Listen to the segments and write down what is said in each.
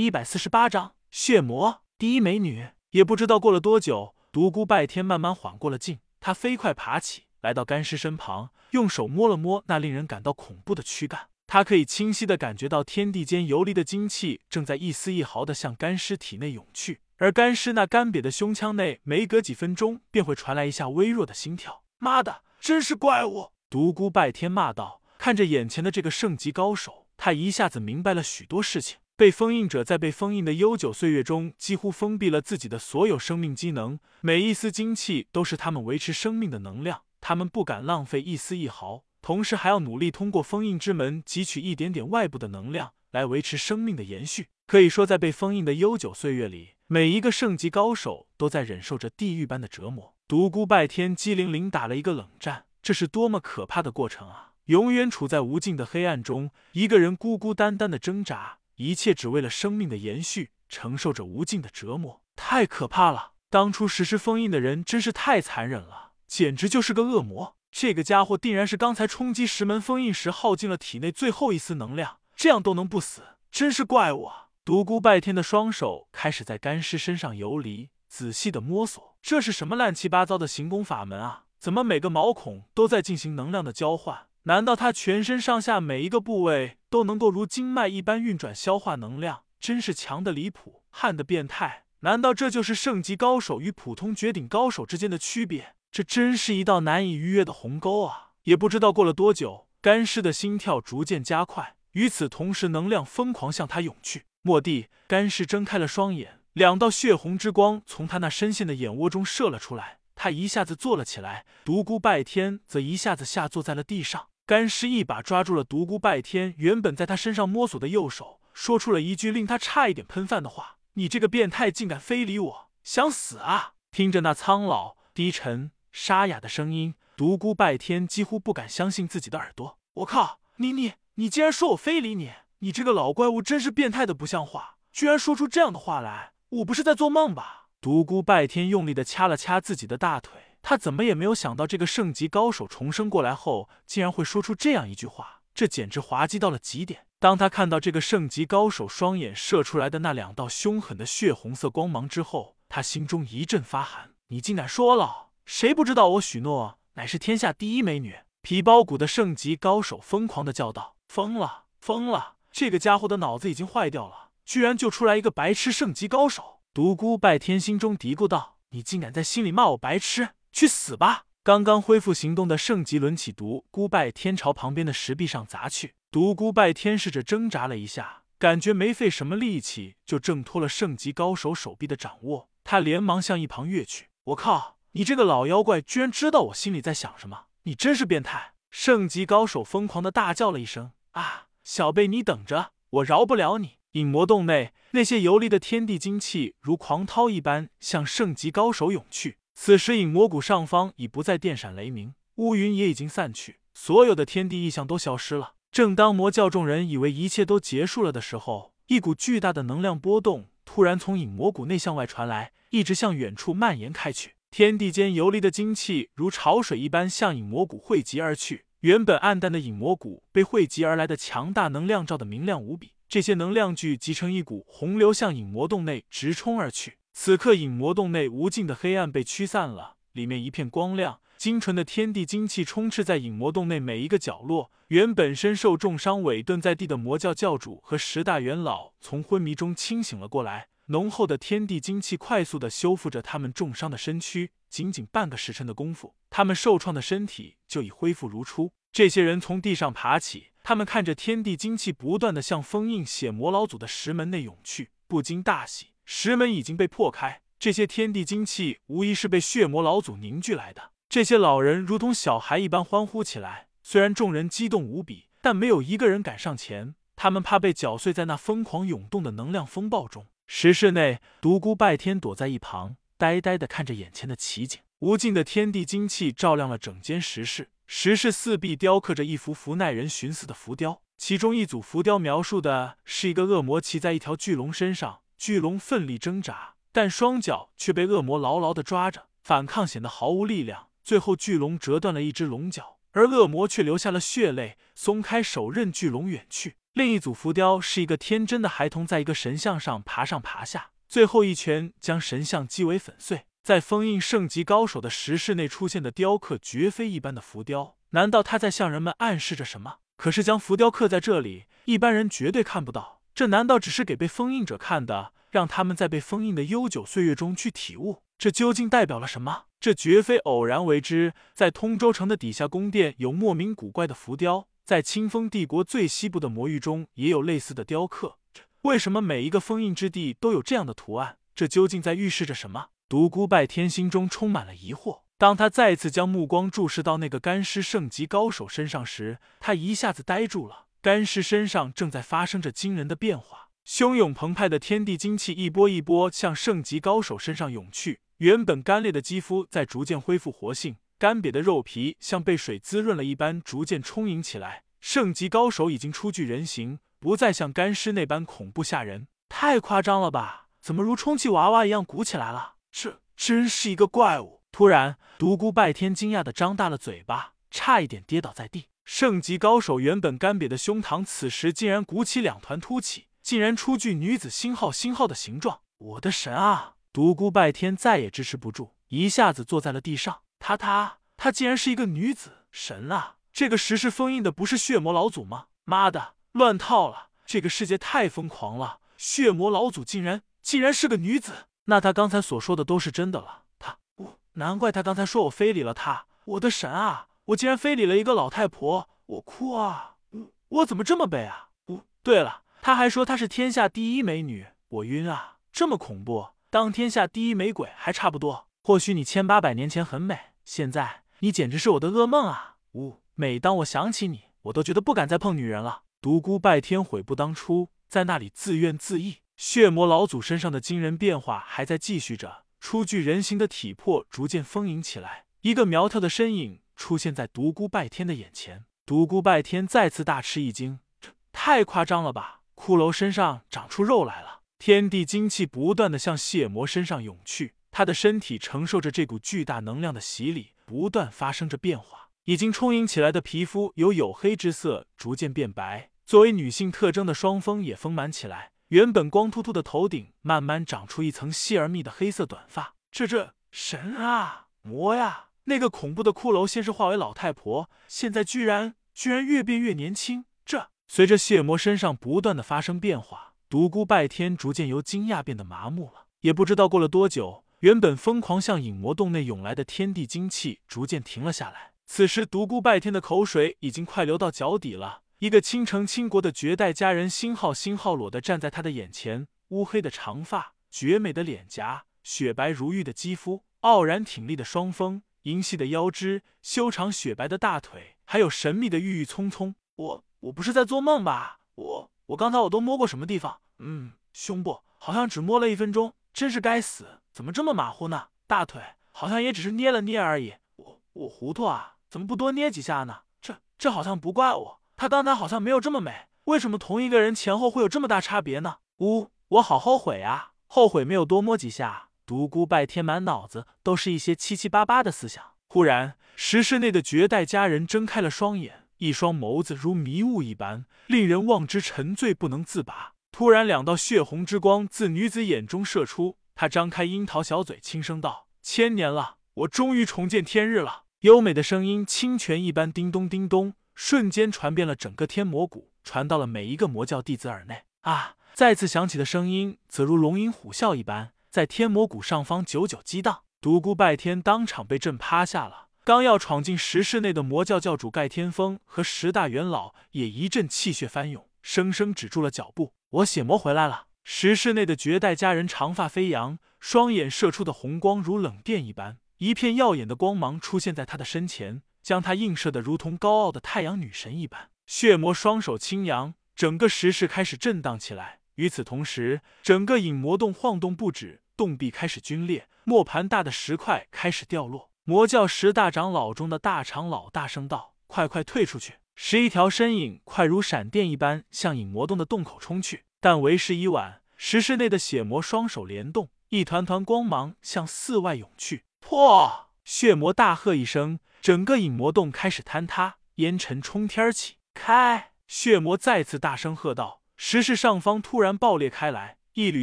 一百四十八章血魔第一美女。也不知道过了多久，独孤拜天慢慢缓过了劲，他飞快爬起来，到干尸身旁，用手摸了摸那令人感到恐怖的躯干。他可以清晰的感觉到天地间游离的精气正在一丝一毫的向干尸体内涌去，而干尸那干瘪的胸腔内，每隔几分钟便会传来一下微弱的心跳。妈的，真是怪物！独孤拜天骂道。看着眼前的这个圣级高手，他一下子明白了许多事情。被封印者在被封印的悠久岁月中，几乎封闭了自己的所有生命机能，每一丝精气都是他们维持生命的能量，他们不敢浪费一丝一毫，同时还要努力通过封印之门汲取一点点外部的能量来维持生命的延续。可以说，在被封印的悠久岁月里，每一个圣级高手都在忍受着地狱般的折磨。独孤拜天机灵灵打了一个冷战，这是多么可怕的过程啊！永远处在无尽的黑暗中，一个人孤孤单单的挣扎。一切只为了生命的延续，承受着无尽的折磨，太可怕了！当初实施封印的人真是太残忍了，简直就是个恶魔。这个家伙定然是刚才冲击石门封印时耗尽了体内最后一丝能量，这样都能不死，真是怪物啊！独孤拜天的双手开始在干尸身上游离，仔细的摸索，这是什么乱七八糟的行宫法门啊？怎么每个毛孔都在进行能量的交换？难道他全身上下每一个部位都能够如经脉一般运转消化能量？真是强的离谱，悍的变态！难道这就是圣级高手与普通绝顶高手之间的区别？这真是一道难以逾越的鸿沟啊！也不知道过了多久，干尸的心跳逐渐加快，与此同时，能量疯狂向他涌去。蓦地，干尸睁开了双眼，两道血红之光从他那深陷的眼窝中射了出来。他一下子坐了起来，独孤拜天则一下子下坐在了地上。干尸一把抓住了独孤拜天原本在他身上摸索的右手，说出了一句令他差一点喷饭的话：“你这个变态，竟敢非礼我，想死啊！”听着那苍老、低沉、沙哑的声音，独孤拜天几乎不敢相信自己的耳朵。我靠，你你你竟然说我非礼你！你这个老怪物真是变态的不像话，居然说出这样的话来！我不是在做梦吧？独孤拜天用力的掐了掐自己的大腿，他怎么也没有想到，这个圣级高手重生过来后，竟然会说出这样一句话，这简直滑稽到了极点。当他看到这个圣级高手双眼射出来的那两道凶狠的血红色光芒之后，他心中一阵发寒。你竟敢说了！谁不知道我许诺乃是天下第一美女？皮包骨的圣级高手疯狂的叫道：“疯了，疯了！这个家伙的脑子已经坏掉了，居然就出来一个白痴圣级高手！”独孤拜天心中嘀咕道：“你竟敢在心里骂我白痴，去死吧！”刚刚恢复行动的圣级轮起独孤拜天朝旁边的石壁上砸去。独孤拜天试着挣扎了一下，感觉没费什么力气就挣脱了圣级高手手臂的掌握。他连忙向一旁跃去。我靠！你这个老妖怪居然知道我心里在想什么！你真是变态！圣级高手疯狂的大叫了一声：“啊，小贝，你等着，我饶不了你！”影魔洞内，那些游离的天地精气如狂涛一般向圣级高手涌去。此时，影魔谷上方已不再电闪雷鸣，乌云也已经散去，所有的天地异象都消失了。正当魔教众人以为一切都结束了的时候，一股巨大的能量波动突然从影魔谷内向外传来，一直向远处蔓延开去。天地间游离的精气如潮水一般向影魔谷汇集而去。原本暗淡的影魔谷被汇集而来的强大能量照得明亮无比。这些能量聚集成一股洪流，向影魔洞内直冲而去。此刻，影魔洞内无尽的黑暗被驱散了，里面一片光亮，精纯的天地精气充斥在影魔洞内每一个角落。原本身受重伤、萎顿在地的魔教教主和十大元老从昏迷中清醒了过来，浓厚的天地精气快速的修复着他们重伤的身躯。仅仅半个时辰的功夫，他们受创的身体就已恢复如初。这些人从地上爬起。他们看着天地精气不断的向封印血魔老祖的石门内涌去，不禁大喜。石门已经被破开，这些天地精气无疑是被血魔老祖凝聚来的。这些老人如同小孩一般欢呼起来。虽然众人激动无比，但没有一个人敢上前，他们怕被搅碎在那疯狂涌动的能量风暴中。石室内，独孤拜天躲在一旁，呆呆的看着眼前的奇景。无尽的天地精气照亮了整间石室。石室四壁雕刻着一幅幅耐人寻思的浮雕，其中一组浮雕描述的是一个恶魔骑在一条巨龙身上，巨龙奋力挣扎，但双脚却被恶魔牢牢的抓着，反抗显得毫无力量。最后，巨龙折断了一只龙角，而恶魔却流下了血泪，松开手任巨龙远去。另一组浮雕是一个天真的孩童在一个神像上爬上爬下，最后一拳将神像击为粉碎。在封印圣级高手的石室内出现的雕刻绝非一般的浮雕，难道他在向人们暗示着什么？可是将浮雕刻在这里，一般人绝对看不到。这难道只是给被封印者看的，让他们在被封印的悠久岁月中去体悟？这究竟代表了什么？这绝非偶然为之。在通州城的底下宫殿有莫名古怪的浮雕，在清风帝国最西部的魔域中也有类似的雕刻。为什么每一个封印之地都有这样的图案？这究竟在预示着什么？独孤拜天心中充满了疑惑。当他再次将目光注视到那个干尸圣级高手身上时，他一下子呆住了。干尸身上正在发生着惊人的变化，汹涌澎湃的天地精气一波一波向圣级高手身上涌去。原本干裂的肌肤在逐渐恢复活性，干瘪的肉皮像被水滋润了一般逐渐充盈起来。圣级高手已经初具人形，不再像干尸那般恐怖吓人。太夸张了吧？怎么如充气娃娃一样鼓起来了？这真是一个怪物！突然，独孤拜天惊讶的张大了嘴巴，差一点跌倒在地。圣级高手原本干瘪的胸膛，此时竟然鼓起两团凸起，竟然出具女子星号星号的形状。我的神啊！独孤拜天再也支持不住，一下子坐在了地上。他他他竟然是一个女子！神啊！这个石室封印的不是血魔老祖吗？妈的，乱套了！这个世界太疯狂了！血魔老祖竟然竟然是个女子！那他刚才所说的都是真的了。他我难怪他刚才说我非礼了他。我的神啊！我竟然非礼了一个老太婆，我哭啊！我我怎么这么悲啊？不对了，他还说她是天下第一美女，我晕啊！这么恐怖，当天下第一美鬼还差不多。或许你千八百年前很美，现在你简直是我的噩梦啊！呜，每当我想起你，我都觉得不敢再碰女人了。独孤拜天悔不当初，在那里自怨自艾。血魔老祖身上的惊人变化还在继续着，初具人形的体魄逐渐丰盈起来，一个苗条的身影。出现在独孤拜天的眼前，独孤拜天再次大吃一惊，这太夸张了吧！骷髅身上长出肉来了，天地精气不断的向血魔身上涌去，他的身体承受着这股巨大能量的洗礼，不断发生着变化。已经充盈起来的皮肤由黝黑之色逐渐变白，作为女性特征的双峰也丰满起来，原本光秃秃的头顶慢慢长出一层细而密的黑色短发。这这神啊魔呀！那个恐怖的骷髅先是化为老太婆，现在居然居然越变越年轻。这随着血魔身上不断的发生变化，独孤拜天逐渐由惊讶变得麻木了。也不知道过了多久，原本疯狂向影魔洞内涌来的天地精气逐渐停了下来。此时，独孤拜天的口水已经快流到脚底了。一个倾城倾国的绝代佳人星号星号裸的站在他的眼前，乌黑的长发，绝美的脸颊，雪白如玉的肌肤，傲然挺立的双峰。银细的腰肢，修长雪白的大腿，还有神秘的郁郁葱葱。我我不是在做梦吧？我我刚才我都摸过什么地方？嗯，胸部好像只摸了一分钟，真是该死！怎么这么马虎呢？大腿好像也只是捏了捏而已。我我糊涂啊？怎么不多捏几下呢？这这好像不怪我。他刚才好像没有这么美，为什么同一个人前后会有这么大差别呢？呜，我好后悔啊！后悔没有多摸几下。独孤拜天满脑子都是一些七七八八的思想。忽然，石室内的绝代佳人睁开了双眼，一双眸子如迷雾一般，令人望之沉醉不能自拔。突然，两道血红之光自女子眼中射出，她张开樱桃小嘴，轻声道：“千年了，我终于重见天日了。”优美的声音清泉一般，叮咚叮咚，瞬间传遍了整个天魔谷，传到了每一个魔教弟子耳内。啊！再次响起的声音，则如龙吟虎啸一般。在天魔谷上方久久激荡，独孤拜天当场被震趴下了。刚要闯进石室内的魔教教主盖天峰和十大元老也一阵气血翻涌，生生止住了脚步。我血魔回来了！石室内的绝代佳人长发飞扬，双眼射出的红光如冷电一般，一片耀眼的光芒出现在她的身前，将她映射的如同高傲的太阳女神一般。血魔双手轻扬，整个石室开始震荡起来。与此同时，整个影魔洞晃动不止，洞壁开始龟裂，磨盘大的石块开始掉落。魔教十大长老中的大长老大声道：“快快退出去！”十一条身影快如闪电一般向影魔洞的洞口冲去，但为时已晚。石室内的血魔双手连动，一团团光芒向寺外涌去。破！血魔大喝一声，整个影魔洞开始坍塌，烟尘冲天起。开！血魔再次大声喝道。石室上方突然爆裂开来，一缕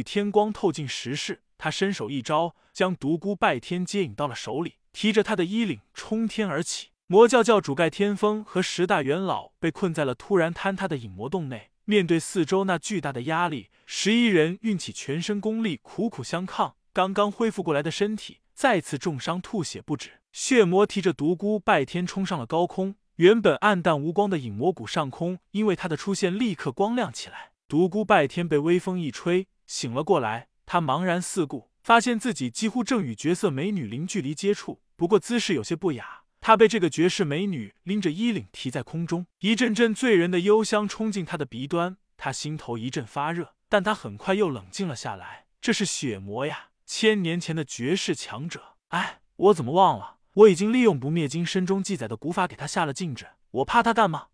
天光透进石室。他伸手一招，将独孤拜天接引到了手里，提着他的衣领冲天而起。魔教教主盖天风和十大元老被困在了突然坍塌的影魔洞内，面对四周那巨大的压力，十一人运起全身功力，苦苦相抗。刚刚恢复过来的身体再次重伤，吐血不止。血魔提着独孤拜天冲上了高空，原本暗淡无光的影魔谷上空，因为他的出现立刻光亮起来。独孤拜天被微风一吹，醒了过来。他茫然四顾，发现自己几乎正与绝色美女零距离接触，不过姿势有些不雅。他被这个绝世美女拎着衣领提在空中，一阵阵醉人的幽香冲进他的鼻端，他心头一阵发热，但他很快又冷静了下来。这是血魔呀，千年前的绝世强者。哎，我怎么忘了？我已经利用不灭金身中记载的古法给他下了禁制，我怕他干吗？